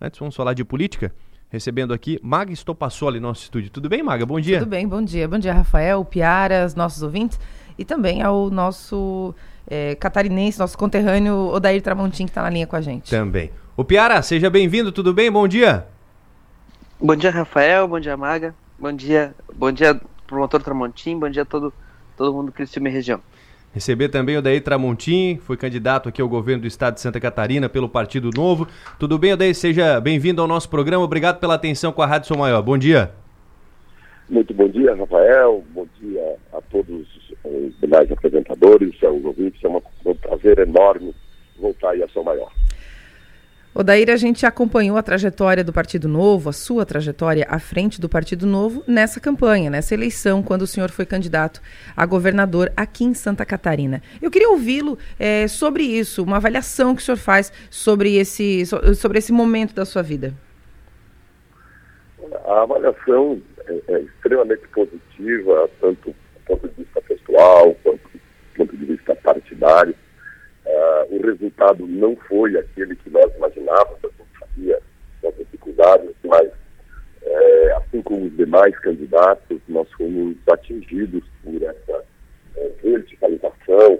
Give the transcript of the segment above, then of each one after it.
Antes vamos falar de política. Recebendo aqui Maga Estopassoli, nosso estúdio. Tudo bem, Maga? Bom dia. Tudo bem, bom dia. Bom dia, Rafael, Piara, os nossos ouvintes e também ao nosso é, catarinense, nosso conterrâneo Odair Tramontim, que está na linha com a gente. Também. O Piara, seja bem-vindo, tudo bem? Bom dia. Bom dia, Rafael, bom dia, Maga. Bom dia, bom dia, promotor Tramontim, bom dia a todo, todo mundo que e região. Receber também o Daí Tramontim, foi candidato aqui ao governo do estado de Santa Catarina pelo Partido Novo. Tudo bem, Odair? Seja bem-vindo ao nosso programa. Obrigado pela atenção com a Rádio São Maior. Bom dia. Muito bom dia, Rafael. Bom dia a todos os demais apresentadores, aos ouvintes. É um prazer enorme voltar aí a São Maior. Odair, a gente acompanhou a trajetória do Partido Novo, a sua trajetória à frente do Partido Novo nessa campanha, nessa eleição, quando o senhor foi candidato a governador aqui em Santa Catarina. Eu queria ouvi-lo é, sobre isso, uma avaliação que o senhor faz sobre esse, sobre esse momento da sua vida. A avaliação é, é extremamente positiva, tanto do ponto de vista pessoal, quanto do ponto de vista partidário. Uh, o resultado não foi aquele que nós imaginávamos, a gente sabia das dificuldades, mas é, assim como os demais candidatos, nós fomos atingidos por essa é, verticalização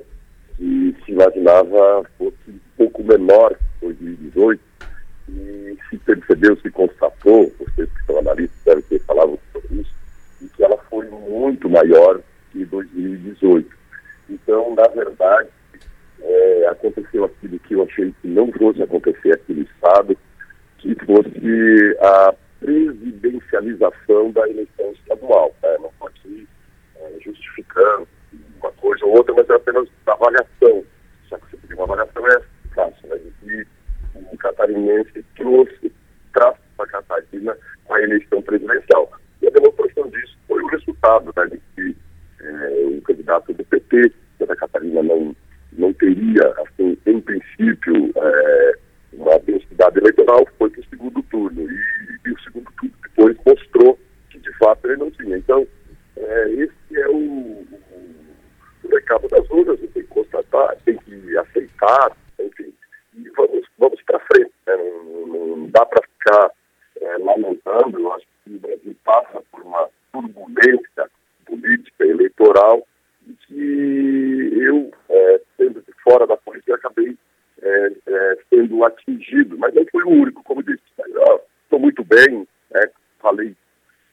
que se imaginava fosse um pouco menor que 2018 e se percebeu, se constatou, vocês que são analistas devem ter falado sobre isso, e que ela foi muito maior que 2018. Então, na verdade, é, aconteceu aquilo que eu achei que não fosse acontecer aqui no Estado, que fosse a presidencialização da eleição estadual. Né? Não estou aqui é, justificando uma coisa ou outra, mas é apenas avaliação. Já que você pediu uma avaliação, é fácil, né? E o catarinense trouxe, traz para Catarina a eleição presidencial. E a demonstração disso foi o resultado, né? De que é, o candidato do PT, Santa Catarina, não não teria, assim, em princípio, é, uma densidade eleitoral, foi para o segundo turno. E, e, o segundo turno depois mostrou que, de fato, ele não tinha. Então, é, esse é o, o, o recado das urnas, tem que constatar, tem que aceitar, enfim, e vamos, vamos para frente. Né? Não, não, dá para ficar é, lamentando, eu acho que o Brasil passa por uma turbulência política eleitoral e que eu é, sendo de fora da política, acabei é, é, sendo atingido, mas não foi o único, como disse. Estou muito bem, né? falei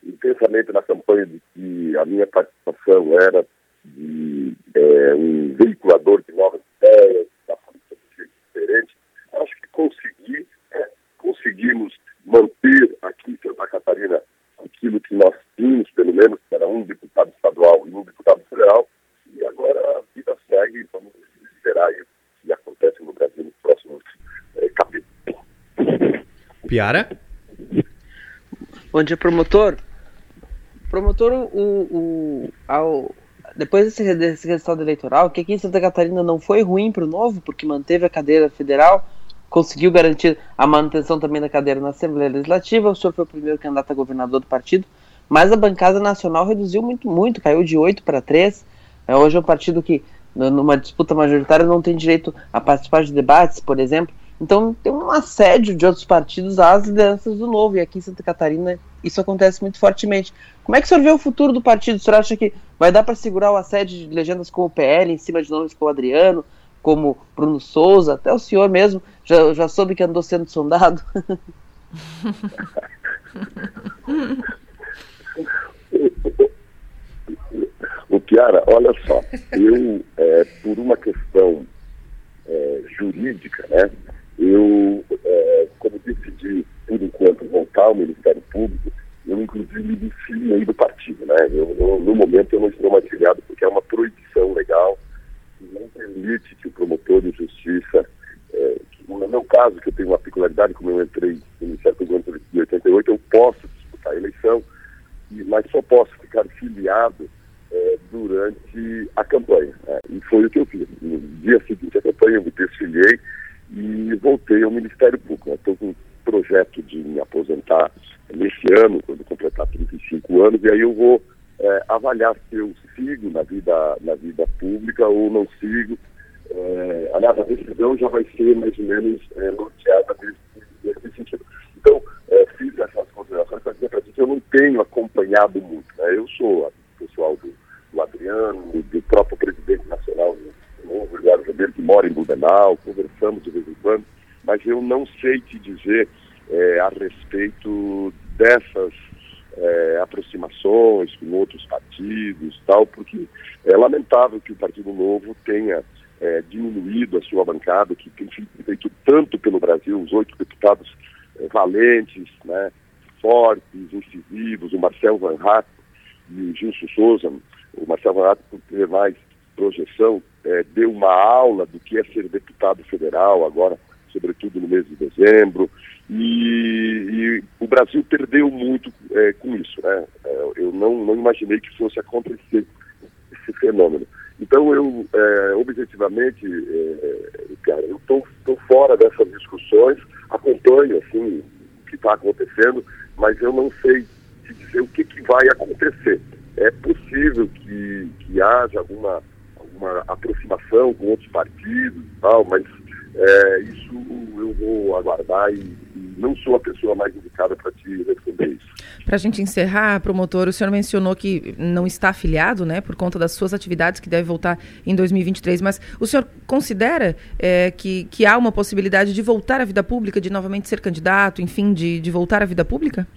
intensamente na campanha de que a minha participação era de é, um veiculador de novas ideias, da política de jeito diferente. Acho que consegui, é, conseguimos manter aqui em Santa Catarina aquilo que nós tínhamos, pelo menos, que era um deputado estadual e um deputado federal, e agora a vida segue, vamos esperar o que acontece no Brasil nos próximos é, capítulos. Piara? Bom dia, promotor. Promotor, o, o, ao, depois desse, desse resultado eleitoral, que aqui em Santa Catarina não foi ruim para o Novo, porque manteve a cadeira federal, conseguiu garantir a manutenção também da cadeira na Assembleia Legislativa, o senhor foi o primeiro candidato a governador do partido, mas a bancada nacional reduziu muito, muito, caiu de 8 para 3, é, hoje é um partido que, numa disputa majoritária, não tem direito a participar de debates, por exemplo. Então, tem um assédio de outros partidos às lideranças do Novo. E aqui em Santa Catarina, isso acontece muito fortemente. Como é que o senhor vê o futuro do partido? O senhor acha que vai dar para segurar o assédio de legendas como o PL, em cima de nomes como o Adriano, como Bruno Souza, até o senhor mesmo já, já soube que andou sendo sondado? O Piara, olha só, eu, é, por uma questão é, jurídica, né, eu, é, como decidi, por enquanto, voltar ao Ministério Público, eu, inclusive, me desfiliei do partido, né, eu, eu, no momento eu não estou mais filiado porque é uma proibição legal que não permite que o promotor de justiça, é, que, no meu caso, que eu tenho uma peculiaridade, como eu entrei no Ministério Público em 88, eu posso disputar a eleição, mas só posso ficar filiado é, durante a campanha. Né? E foi o que eu fiz. No dia seguinte à campanha, eu me desfiliei e voltei ao Ministério Público. Estou com um projeto de me aposentar nesse ano, quando completar 35 anos, e aí eu vou é, avaliar se eu sigo na vida, na vida pública ou não sigo. É, aliás, a decisão já vai ser mais ou menos é, norteada nesse, nesse sentido. eu não tenho acompanhado muito. Né? Eu sou pessoal do, do Adriano, do próprio presidente nacional o Eduardo Ribeiro, que mora em Blumenau, conversamos de vez em quando, mas eu não sei te dizer é, a respeito dessas é, aproximações com outros partidos tal, porque é lamentável que o Partido Novo tenha é, diminuído a sua bancada, que tem feito tanto pelo Brasil, os oito deputados é, valentes, né, fortes, incisivos, o Marcel Van Hatt e o Gilson Souza, o Marcel Van Hatt por ter mais projeção, é, deu uma aula do que é ser deputado federal, agora, sobretudo no mês de dezembro, e, e o Brasil perdeu muito é, com isso. Né? É, eu não, não imaginei que fosse acontecer esse fenômeno. Então, eu, é, objetivamente, é, cara, eu estou fora dessas discussões, acompanho assim, o que está acontecendo, mas eu não sei te dizer o que, que vai acontecer. É possível que, que haja alguma uma aproximação com outros partidos e tal, mas é, isso eu vou aguardar e, e, não sou a pessoa mais indicada para te responder isso. Para a gente encerrar, promotor, o senhor mencionou que não está afiliado, né, por conta das suas atividades, que deve voltar em 2023, mas o senhor considera é, que, que há uma possibilidade de voltar à vida pública, de novamente ser candidato, enfim, de, de voltar à vida pública?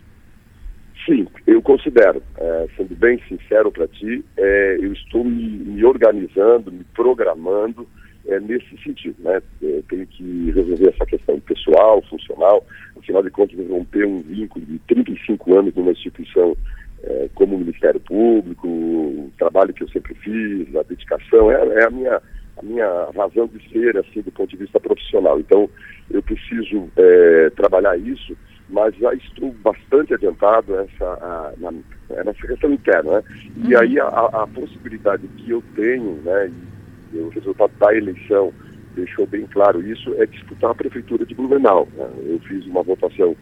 Sim, eu considero, é, sendo bem sincero para ti, é, eu estou me, me, organizando, me programando é, nesse sentido. Né? Eu tenho que resolver essa questão pessoal, funcional, afinal de contas, romper um vínculo de 35 anos numa instituição é, como o Ministério Público, o trabalho que eu sempre fiz, a dedicação, é, é a, minha, a minha razão de ser, assim, do ponto de vista profissional. Então, eu preciso é, trabalhar isso mas já estou bastante adiantado essa, a, na, nessa questão interna. Né? E uhum. aí a, a, possibilidade que eu tenho, né, o resultado da eleição deixou bem claro isso, é disputar a prefeitura de Blumenau. Né? Eu fiz uma votação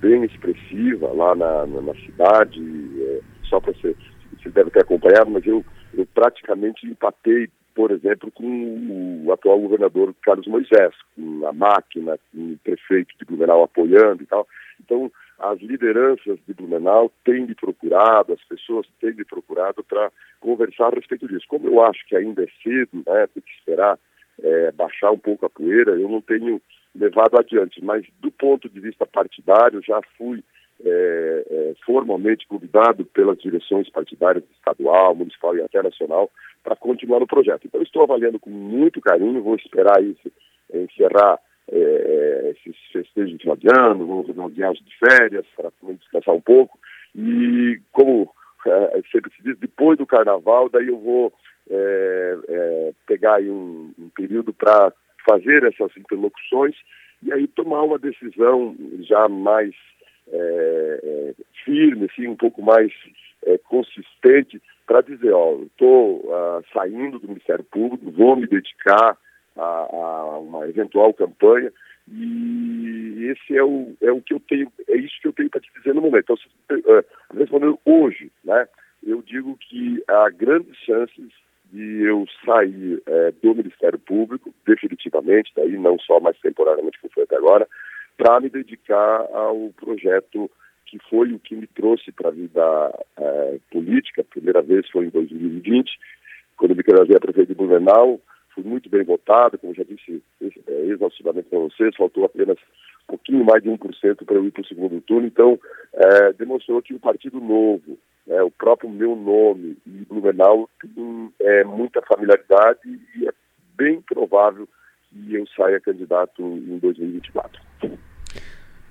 bem expressiva lá na, na, na cidade, é, só para você, você deve ter acompanhado, mas eu, eu praticamente empatei por exemplo, com o atual governador Carlos Moisés, com a máquina, com o prefeito de Blumenau apoiando e tal. Então, as lideranças de Blumenau têm me procurado, as pessoas têm me procurado para conversar a respeito disso. Como eu acho que ainda é cedo, né, tem que esperar é, baixar um pouco a poeira, eu não tenho levado adiante. Mas, do ponto de vista partidário, já fui é, é, formalmente convidado pelas direções partidárias estadual, municipal e até nacional para continuar no projeto. Então, estou avaliando com muito carinho, vou esperar isso encerrar é, é, esses festejos de final de ano, vou fazer uma viagem de férias para descansar um pouco. E como é, sempre se diz, depois do carnaval, daí eu vou é, é, pegar um, um período para fazer essas interlocuções e aí tomar uma decisão já mais é, firme, assim, um pouco mais consistente para dizer, ó, estou uh, saindo do Ministério Público, vou me dedicar a, a uma eventual campanha e esse é o, é o que eu tenho, é isso que eu tenho para te dizer no momento. Então, respondendo hoje, né, eu digo que há grandes chances de eu sair é, do Ministério Público, definitivamente, daí não só mais temporariamente, como foi até agora, para me dedicar ao projeto que foi o que me trouxe para a vida é, política. A primeira vez foi em 2020, quando me candidatei a prefeito de Blumenau, fui muito bem votado, como já disse é, exaustivamente para vocês, faltou apenas um pouquinho mais de 1% para eu ir para o segundo turno, então é, demonstrou que o Partido Novo, é, o próprio meu nome e Blumenau tem é, muita familiaridade e é bem provável que eu saia candidato em 2024.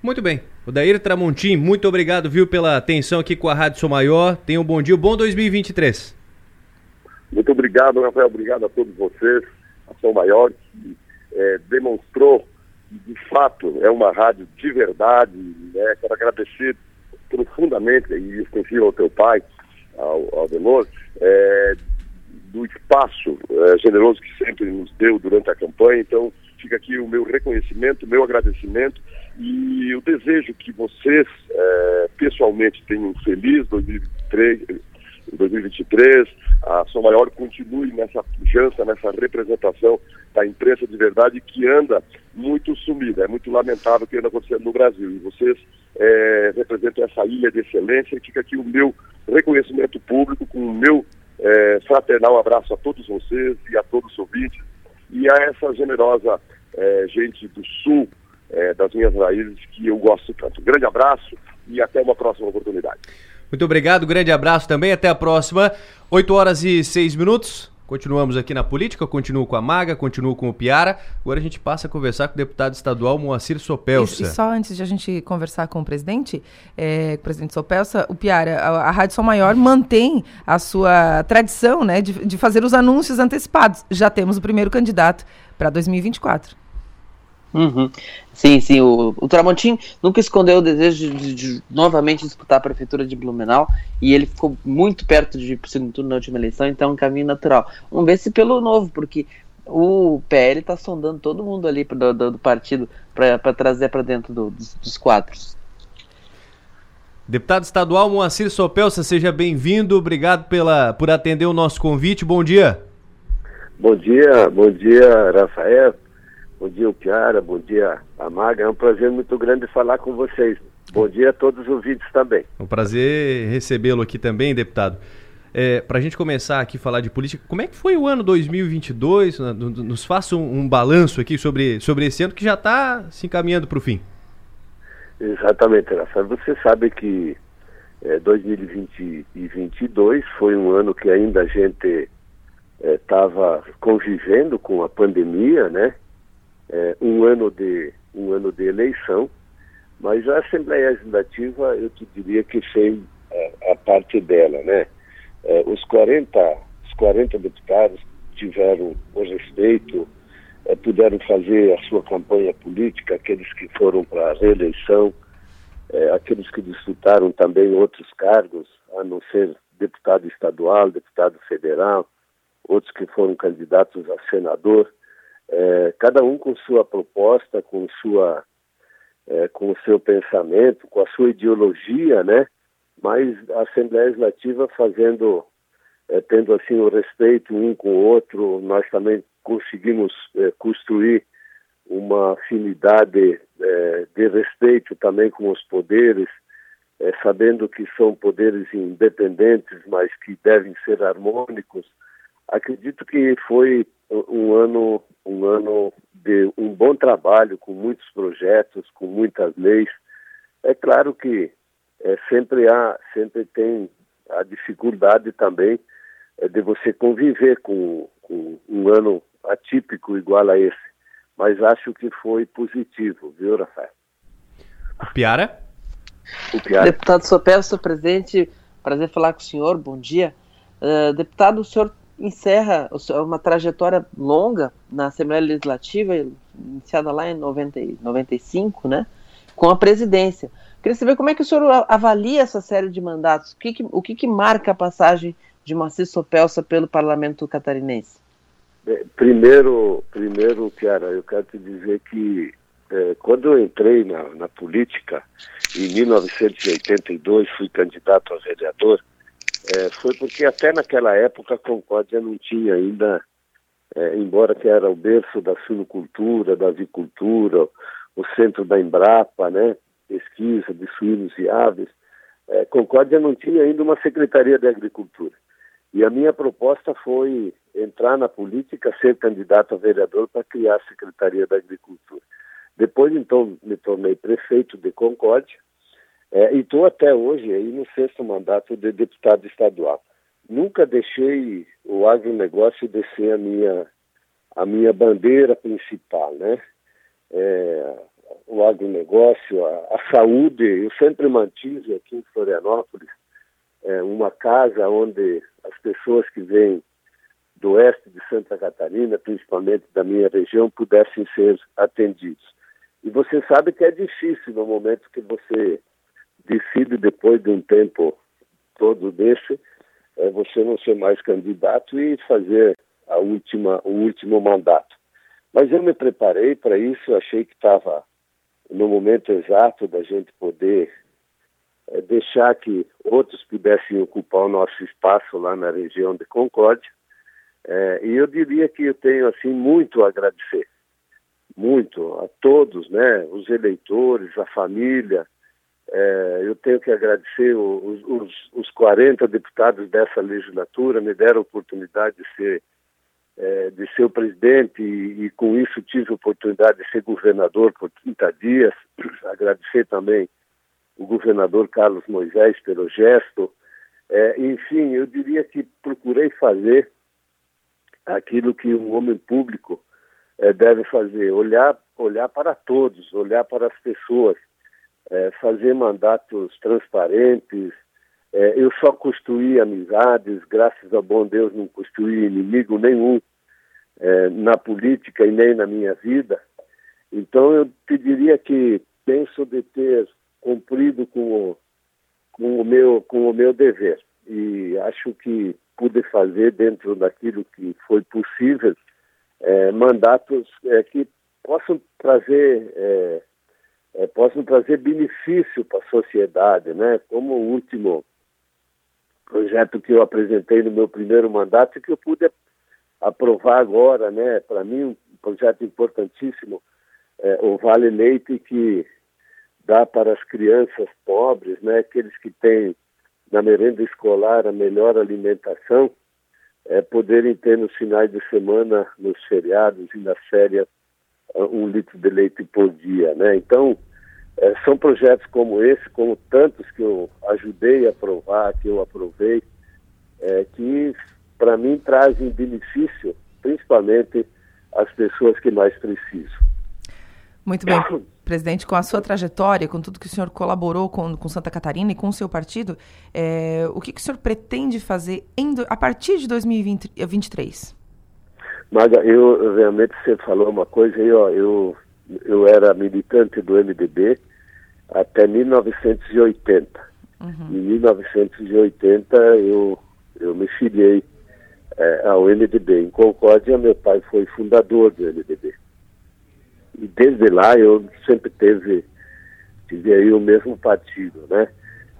Muito bem. O Daír Tramontim, muito obrigado, viu, pela atenção aqui com a Rádio Sou Maior. Tenha um bom dia, um bom 2023. Muito obrigado, Rafael. Obrigado a todos vocês. A São Maior, que é, demonstrou que, de fato, é uma rádio de verdade. Né? Quero agradecer profundamente, e extensivo ao teu pai, ao, ao é, do espaço é, generoso que sempre nos deu durante a campanha. Então, fica aqui o meu reconhecimento, o meu agradecimento e o desejo que vocês, é, pessoalmente, tenham um feliz 2023, 2023, a São Maior continue nessa pujança, nessa representação da imprensa de verdade que anda muito sumida. É muito lamentável o que anda acontecendo no Brasil. E vocês é, representam essa ilha de excelência. E fica aqui o meu reconhecimento público, com o meu é, fraternal abraço a todos vocês e a todos os ouvintes e a essa generosa é, gente do sul é, das minhas raízes que eu gosto tanto. Grande abraço e até uma próxima oportunidade. Muito obrigado, grande abraço também, até a próxima. 8 horas e 6 minutos. Continuamos aqui na política, continuo com a Maga, continuo com o Piara. Agora a gente passa a conversar com o deputado estadual Moacir Sopelsa. E, e só antes de a gente conversar com o presidente, é, o presidente Sopelsa, o Piara, a, a Rádio Sol Maior mantém a sua tradição né, de, de fazer os anúncios antecipados. Já temos o primeiro candidato para 2024. Uhum. Sim, sim. O, o Tramontim nunca escondeu o desejo de, de, de, novamente disputar a prefeitura de Blumenau e ele ficou muito perto de ir para o segundo turno na última eleição, então é um caminho natural. Vamos ver se pelo novo, porque o PL está sondando todo mundo ali do, do, do partido para trazer para dentro do, dos, dos quadros. Deputado estadual Moacir Sopelsa, seja bem-vindo. Obrigado pela, por atender o nosso convite. Bom dia. Bom dia, bom dia, Rafael. Bom dia, Piara. Bom dia, Amaga. É um prazer muito grande falar com vocês. Bom dia a todos os ouvintes também. É um prazer recebê-lo aqui também, deputado. É, Para a gente começar aqui a falar de política, como é que foi o ano 2022? Nos faça um, um balanço aqui sobre, sobre esse ano que já está se encaminhando para o fim. Exatamente, Rafael. Você sabe que é, 2022 foi um ano que ainda a gente estava é, convivendo com a pandemia, né? É, um ano de um ano de eleição, mas a Assembleia Legislativa eu te diria que fez a, a parte dela, né? É, os 40 os 40 deputados tiveram o respeito, é, puderam fazer a sua campanha política, aqueles que foram para a reeleição, é, aqueles que disputaram também outros cargos, a não ser deputado estadual, deputado federal, outros que foram candidatos a senador é, cada um com sua proposta, com sua é, com o seu pensamento, com a sua ideologia, né? Mas a Assembleia Legislativa fazendo, é, tendo assim o respeito um com o outro, nós também conseguimos é, construir uma afinidade é, de respeito também com os poderes, é, sabendo que são poderes independentes, mas que devem ser harmônicos. Acredito que foi um ano um ano de um bom trabalho, com muitos projetos, com muitas leis. É claro que é, sempre há, sempre tem a dificuldade também é, de você conviver com, com, um ano atípico igual a esse. Mas acho que foi positivo, viu, Rafael? Piara? O Piara. Deputado Sopel, sou presidente, prazer falar com o senhor, bom dia. Uh, deputado, o senhor encerra uma trajetória longa na Assembleia Legislativa, iniciada lá em 90, 95, né, com a presidência. Queria saber como é que o senhor avalia essa série de mandatos, o que, que o que, que, marca a passagem de Moacir Sopelsa pelo parlamento catarinense? Primeiro, primeiro, Kiara, eu quero te dizer que é, quando eu entrei na, na política, em 1982, fui candidato a vereador, é, foi porque até naquela época a Concórdia não tinha ainda, é, embora que era o berço da suinocultura, da avicultura, o centro da Embrapa, né, pesquisa de suínos e aves, é, Concórdia não tinha ainda uma secretaria de agricultura. E a minha proposta foi entrar na política, ser candidato a vereador para criar a Secretaria da Agricultura. Depois, então, me tornei prefeito de Concórdia, é, e estou até hoje aí no sexto mandato de deputado estadual. Nunca deixei o agronegócio descer a minha, a minha bandeira principal, né? É, o agronegócio, a, a, saúde, eu sempre mantive aqui em Florianópolis é, uma casa onde as pessoas que vêm do oeste de Santa Catarina, principalmente da minha região, pudessem ser atendidos. E você sabe que é difícil no momento que você decide depois de um tempo todo desse é você não ser mais candidato e fazer a última o último mandato. Mas eu me preparei para isso, achei que estava no momento exato da gente poder é, deixar que outros pudessem ocupar o nosso espaço lá na região de Concórdia. É, e eu diria que eu tenho assim muito a agradecer, muito a todos, né, os eleitores, a família, É, eu tenho que agradecer os, os, os 40 deputados dessa legislatura, me deram a oportunidade de ser, é, de ser o presidente e, e, com isso tive a oportunidade de ser governador por 30 dias. Agradecer também o governador Carlos Moisés pelo gesto. É, enfim, eu diria que procurei fazer aquilo que um homem público é, deve fazer, olhar, olhar para todos, olhar para as pessoas, é, fazer mandatos transparentes. É, eu só construí amizades, graças ao bom Deus não construí inimigo nenhum é, na política e nem na minha vida. Então eu pediria que penso de ter cumprido com o, com o meu com o meu dever e acho que pude fazer dentro daquilo que foi possível é, mandatos é, que possam trazer é, possam trazer benefício para a sociedade, né? Como o último projeto que eu apresentei no meu primeiro mandato que eu pude aprovar agora, né? Para mim um projeto importantíssimo, é, o Vale Leite que dá para as crianças pobres, né? Aqueles que têm na merenda escolar a melhor alimentação, é, poderem ter nos finais de semana, nos feriados e nas férias, um litro de leite por dia, né? Então, é, são projetos como esse, como tantos que eu ajudei a aprovar, que eu aprovei, é, que para mim trazem benefício, principalmente às pessoas que mais precisam. Muito bem. Presidente, com a sua trajetória, com tudo que o senhor colaborou com, com Santa Catarina e com o seu partido, é, o que, que o senhor pretende fazer em, a partir de 2023? Maga, eu realmente você falou uma coisa aí, ó, eu, eu era militante do MDB até 1980. Uhum. Em 1980 eu, eu me filiei é, ao MDB. Em Concórdia, meu pai foi fundador do MDB. E desde lá eu sempre teve, tive aí o mesmo partido, né?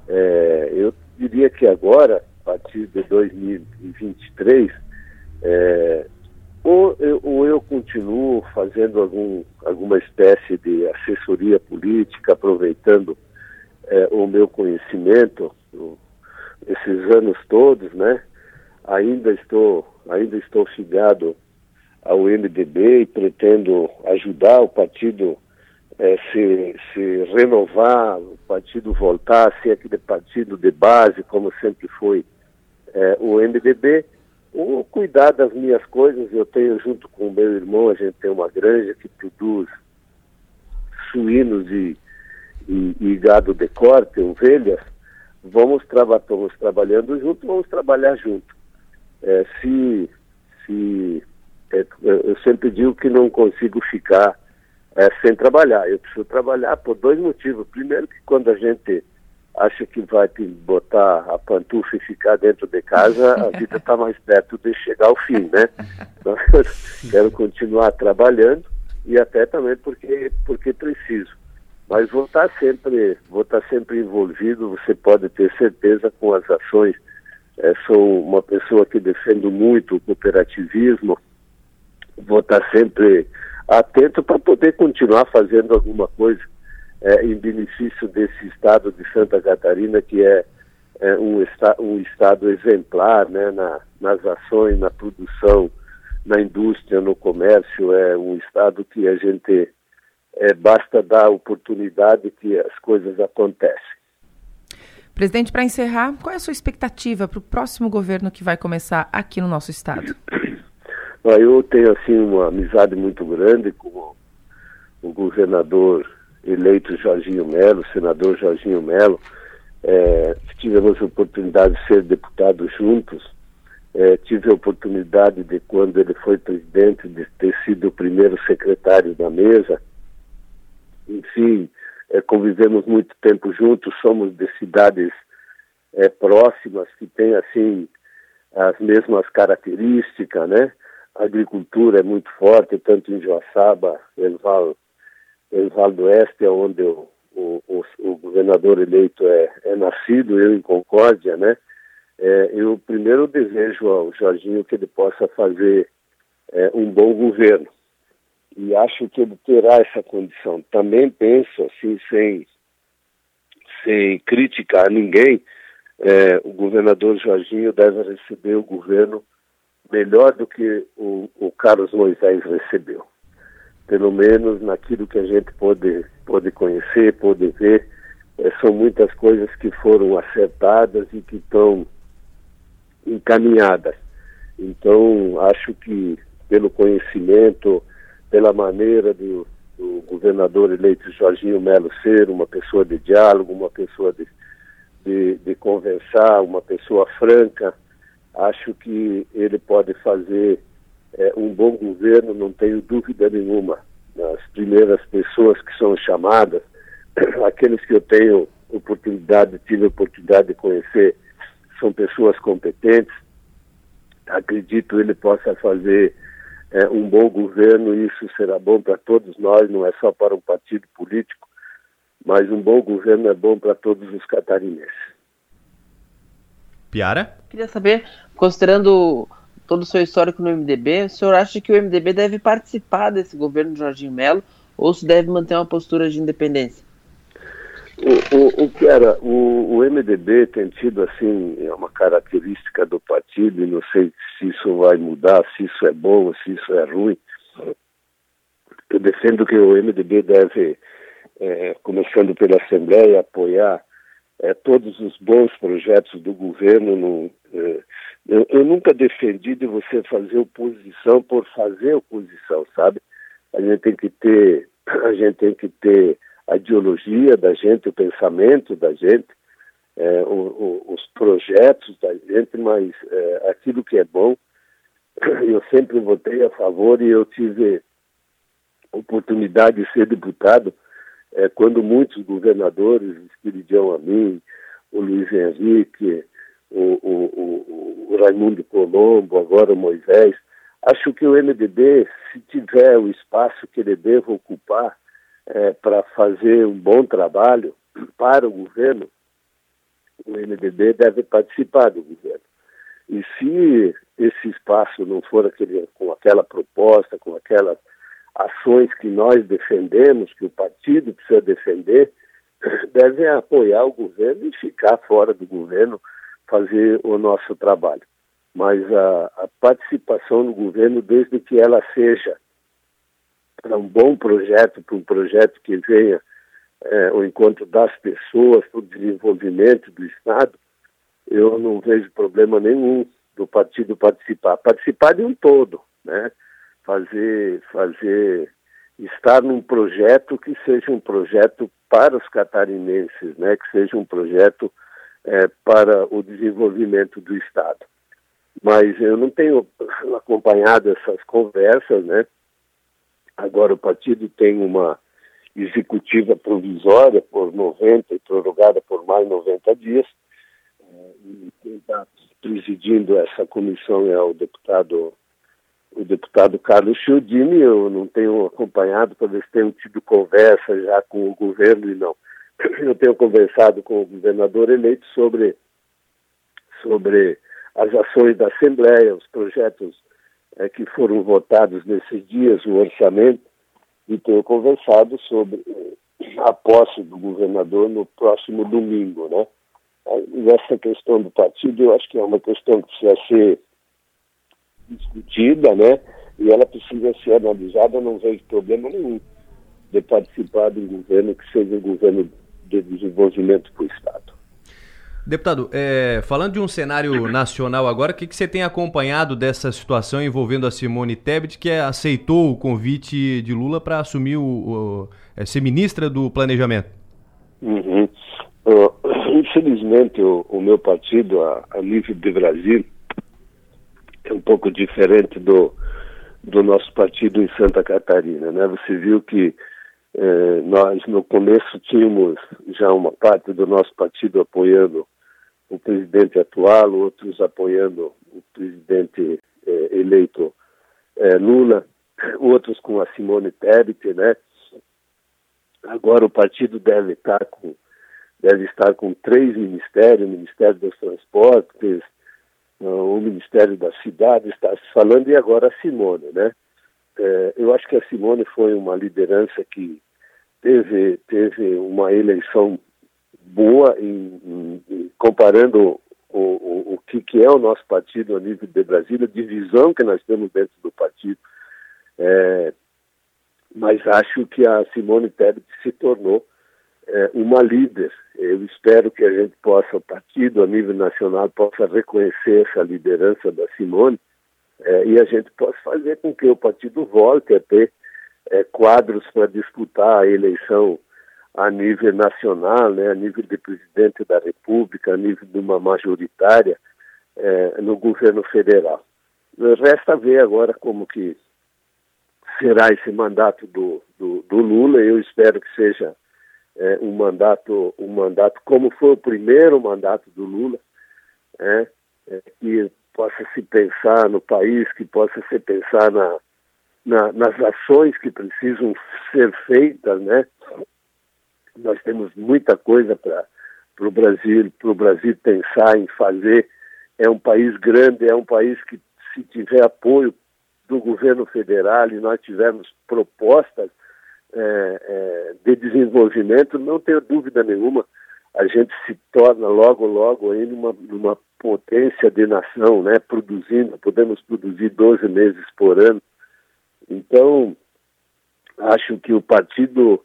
É, eu diria que agora, a partir de 2023, é, ou, eu, ou eu continuo fazendo algum, alguma espécie de assessoria política, aproveitando é, o meu conhecimento o, esses anos todos, né? Ainda estou, ainda estou figado ao MDB e pretendo ajudar o partido é, se, se renovar, o partido voltar a ser aquele partido de base, como sempre foi é, o MDB, ou cuidar das minhas coisas. Eu tenho, junto com o meu irmão, a gente tem uma granja que produz suínos e, e, e gado de corte, ovelhas. Vamos, traba vamos trabalhando junto, vamos trabalhar junto. É, se, se é, eu sempre digo que não consigo ficar é, sem trabalhar. Eu preciso trabalhar por dois motivos. Primeiro, que quando a gente acha que vai botar a pantufa e ficar dentro de casa, a vida está mais perto de chegar ao fim, né? Quero continuar trabalhando e até também porque, porque preciso. Mas vou estar tá sempre, vou estar tá sempre envolvido, você pode ter certeza com as ações. É, sou uma pessoa que defendo muito o cooperativismo, vou estar sempre atento para poder continuar fazendo alguma coisa é, em benefício desse estado de Santa Catarina, que é, é um, esta, um estado exemplar né, na, nas ações, na produção, na indústria, no comércio, é um estado que a gente é, basta dar oportunidade que as coisas acontecem. Presidente, para encerrar, qual é a sua expectativa para o próximo governo que vai começar aqui no nosso estado? Eu tenho assim uma amizade muito grande com o governador eleito Jorginho Melo, senador Jorginho Melo. É, tivemos a oportunidade de ser deputados juntos. É, tive a oportunidade de, quando ele foi presidente, de ter sido o primeiro secretário da mesa. Enfim, é, convivemos muito tempo juntos, somos de cidades é, próximas que têm assim as mesmas características, né? a agricultura é muito forte, tanto em Joaçaba, Elval, Elval do Oeste, onde o, o, o, governador eleito é, é nascido, eu em Concórdia, né? É, eu primeiro desejo ao Jorginho que ele possa fazer é, um bom governo e acho que ele terá essa condição. Também penso assim, sem, sem crítica a ninguém, é, o governador Jorginho deve receber o governo melhor do que o, o Carlos Moisés recebeu. Pelo menos naquilo que a gente pode, pode conhecer, pode ver, é, são muitas coisas que foram acertadas e que estão encaminhadas. Então, acho que pelo conhecimento, pela maneira do, do governador eleito Jorginho Melo ser uma pessoa de diálogo, uma pessoa de, de, de conversar, uma pessoa franca, acho que ele pode fazer é, um bom governo, não tenho dúvida nenhuma. As primeiras pessoas que são chamadas, aqueles que eu tenho oportunidade, tive oportunidade de conhecer, são pessoas competentes. Acredito ele possa fazer é, um bom governo e isso será bom para todos nós, não é só para um partido político, mas um bom governo é bom para todos os catarinenses. Piara? Queria saber, considerando todo o seu histórico no MDB, o senhor acha que o MDB deve participar desse governo de Jorginho Melo ou se deve manter uma postura de independência? O, o, o o, o, MDB tem tido assim uma característica do partido e não sei se isso vai mudar, se isso é bom, se isso é ruim. Eu defendo que o MDB deve, é, começando pela Assembleia, apoiar é, todos os bons projetos do governo. No, é, eu, eu, nunca defendi de você fazer oposição por fazer oposição, sabe? A gente tem que ter, a gente tem que ter a ideologia da gente, o pensamento da gente, é, o, o, os projetos da gente, mas é, aquilo que é bom, eu sempre votei a favor e eu tive oportunidade de ser deputado é, quando muitos governadores, Espiridião a mim, o Luiz Henrique, o, o, o, Raimundo Colombo, agora o Moisés, acho que o MDB, se tiver o espaço que ele deva ocupar é, para fazer um bom trabalho para o governo, o MDB deve participar do governo. E se esse espaço não for aquele, com aquela proposta, com aquelas ações que nós defendemos, que o partido precisa defender, devem apoiar o governo e ficar fora do governo, fazer o nosso trabalho. Mas a, a participação no governo, desde que ela seja para um bom projeto, para um projeto que venha é, ao encontro das pessoas, para o desenvolvimento do Estado, eu não vejo problema nenhum do partido participar. Participar de um todo, né? Fazer, fazer, estar num projeto que seja um projeto para os catarinenses, né? Que seja um projeto é, para o desenvolvimento do Estado. Mas eu não tenho acompanhado essas conversas, né? Agora o partido tem uma executiva provisória por 90 e prorrogada por mais 90 dias. E quem está presidindo essa comissão é o deputado o deputado Carlos Chiodini, eu não tenho acompanhado se tenham tido conversa já com o governo e não. Eu tenho conversado com o governador eleito sobre, sobre as ações da Assembleia, os projetos é, que foram votados nesses dias, o orçamento, e tenho conversado sobre a posse do governador no próximo domingo, né? E essa questão do partido, eu acho que é uma questão que precisa ser discutida, né? E ela precisa ser analisada, não vejo problema nenhum de participar de um governo que seja um governo de desenvolvimento para o Estado. Deputado, é, falando de um cenário nacional agora, o que, que você tem acompanhado dessa situação envolvendo a Simone Tebet, que aceitou o convite de Lula para assumir o, o é, ser ministra do Planejamento? Uhum. Uh, infelizmente, o, o, meu partido, a, a nível de Brasil, é um pouco diferente do, do nosso partido em Santa Catarina. Né? Você viu que eh, nós, no começo, tínhamos já uma parte do nosso partido apoiando o presidente atual, outros apoiando o presidente eh, eleito eh, Lula, outros com a Simone Tebet, né? Agora o partido deve estar com deve estar com três ministérios, Ministério dos Transportes, o Ministério da Cidade está se falando e agora a Simone, né? É, eu acho que a Simone foi uma liderança que teve, teve uma eleição boa em, em comparando o, o, o que, que, é o nosso partido a nível de Brasília, a divisão que nós temos dentro do partido. É, mas acho que a Simone Tebet se tornou é, uma líder. Eu espero que a gente possa, o partido a nível nacional, possa reconhecer essa liderança da Simone é, e a gente possa fazer com que o partido volte a ter é, quadros para disputar a eleição a nível nacional, né, a nível de presidente da República, a nível de uma majoritária é, no governo federal. Resta ver agora como que será esse mandato do, do, do Lula. Eu espero que seja é, um mandato, um mandato como foi o primeiro mandato do Lula, é, é, que possa se pensar no país, que possa se pensar na, na, nas ações que precisam ser feitas, né? Nós temos muita coisa para o Brasil, para o Brasil pensar em fazer. É um país grande, é um país que se tiver apoio do governo federal e nós tivermos propostas é, é, de desenvolvimento, não tenho dúvida nenhuma, a gente se torna logo, logo aí numa, numa potência de nação, né? Produzindo, podemos produzir 12 meses por ano. Então, acho que o partido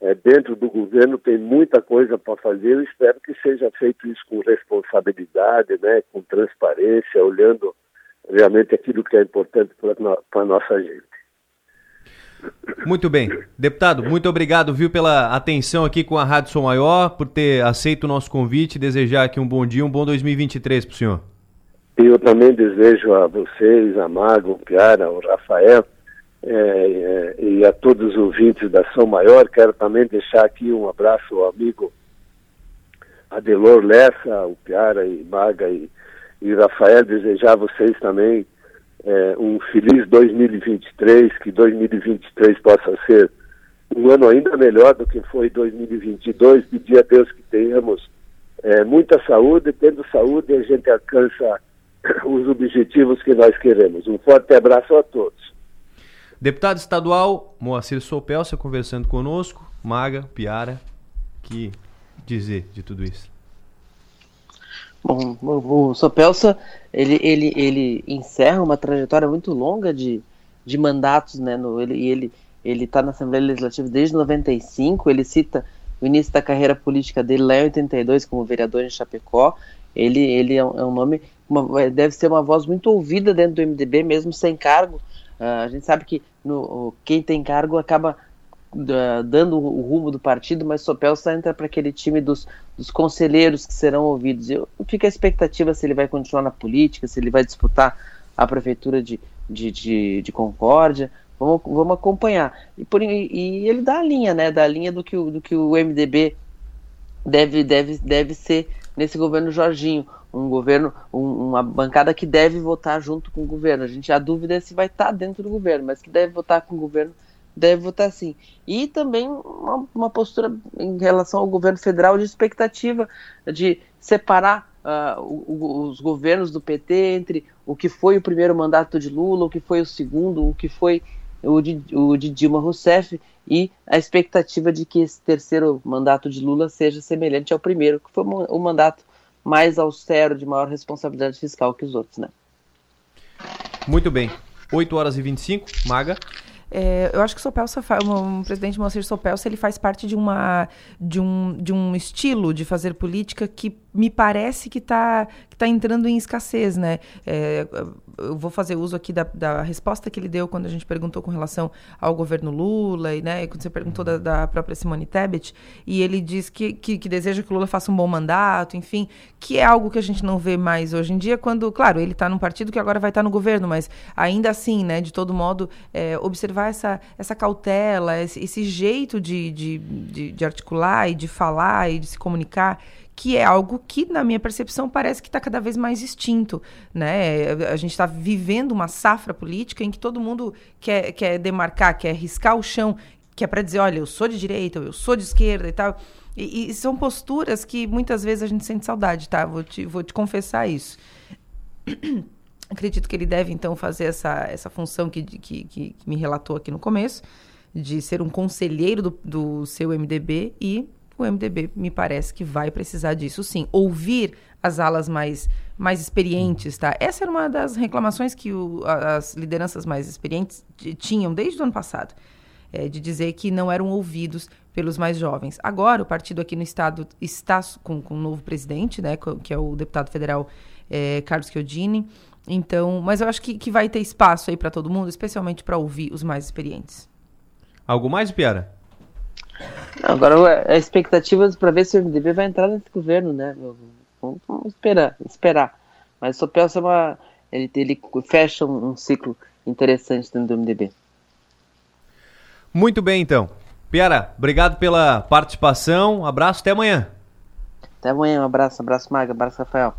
é, dentro do governo tem muita coisa para fazer. Eu espero que seja feito isso com responsabilidade, né, com transparência, olhando realmente aquilo que é importante para a nossa gente. Muito bem. Deputado, muito obrigado, viu, pela atenção aqui com a Rádio Som Maior, por ter aceito o nosso convite e desejar aqui um bom dia, um bom 2023 para o senhor. Eu também desejo a vocês, a Mago, o Piara, o Rafael, é, é, e a todos os ouvintes da São Maior. Quero também deixar aqui um abraço ao amigo Adelor Lessa, o Piara e Maga e, e Rafael. Desejar a vocês também é, um feliz 2023, que 2023 possa ser um ano ainda melhor do que foi 2022. Pedir a Deus que tenhamos é, muita saúde, tendo saúde a gente alcança os objetivos que nós queremos. Um forte abraço a todos. Deputado estadual Moacir Sopelsa conversando conosco, Maga, Piara, que dizer de tudo isso? Bom, o Sopelsa, ele, ele, ele encerra uma trajetória muito longa de, de mandatos, né, no, ele, ele ele está na Assembleia Legislativa desde 95, ele cita o início da carreira política dele lá em 82 como vereador em Chapecó, ele, ele é um, é um nome, uma, deve ser uma voz muito ouvida dentro do MDB, mesmo sem cargo, Uh, a gente sabe que no, quem tem cargo acaba dando o, rumo do partido, mas Sopel só entra para aquele time dos, dos conselheiros que serão ouvidos. Eu, fico a expectativa se ele vai continuar na política, se ele vai disputar a prefeitura de, de, de, de Concórdia. Vamos, vamos acompanhar. E, por, e ele dá a linha, né? Da linha do que o, do que o MDB deve, deve, deve ser nesse governo Jorginho um governo, um, uma bancada que deve votar junto com o governo. A gente a dúvida é se vai estar tá dentro do governo, mas que deve votar com o governo, deve votar sim. E também uma, uma postura em relação ao governo federal de expectativa de separar uh, o, os governos do PT entre o que foi o primeiro mandato de Lula, o que foi o segundo, o que foi o de, o de Dilma Rousseff e a expectativa de que esse terceiro mandato de Lula seja semelhante ao primeiro, que foi o mandato mais austero, de maior responsabilidade fiscal que os outros, né? Muito bem. 8 horas e 25, Maga. É, eu acho que o Sopelsa, o, presidente Moacir Sopelsa, ele faz parte de, uma, de, um, de um estilo de fazer política que me parece que está que tá entrando em escassez, né? É, eu vou fazer uso aqui da, da, resposta que ele deu quando a gente perguntou com relação ao governo Lula e, né, quando você perguntou da, da, própria Simone Tebet, e ele diz que, que, que, deseja que Lula faça um bom mandato, enfim, que é algo que a gente não vê mais hoje em dia, quando, claro, ele está num partido que agora vai estar tá no governo, mas ainda assim, né, de todo modo, é, observar essa, essa cautela, esse, esse jeito de, de, de, de articular e de falar e de se comunicar que é algo que, na minha percepção, parece que está cada vez mais extinto. Né? A gente está vivendo uma safra política em que todo mundo quer, quer demarcar, quer riscar o chão, que é para dizer, olha, eu sou de direita, eu sou de esquerda e tal. E, e, são posturas que muitas vezes a gente sente saudade, tá? Vou te, vou te confessar isso. Acredito que ele deve, então, fazer essa, essa função que, que, que, me relatou aqui no começo, de ser um conselheiro do, do seu MDB e o MDB me parece que vai precisar disso sim. Ouvir as alas mais, mais experientes, tá? Essa era uma das reclamações que o, as lideranças mais experientes tinham desde o ano passado. É, de dizer que não eram ouvidos pelos mais jovens. Agora, o partido aqui no estado está com, com um novo presidente, né, que é o deputado federal é, Carlos Chiodini. Então, mas eu acho que, que vai ter espaço aí para todo mundo, especialmente para ouvir os mais experientes. Algo mais, Piara? Agora, a expectativa para ver se o MDB vai entrar nesse governo, né? Vamos, vamos esperar, esperar. Mas só pensa uma. Ele, ele fecha um, um ciclo interessante dentro do MDB. Muito bem, então. Piara, obrigado pela participação. Abraço, até amanhã. Até amanhã, um abraço, abraço, Maga, abraço, Rafael.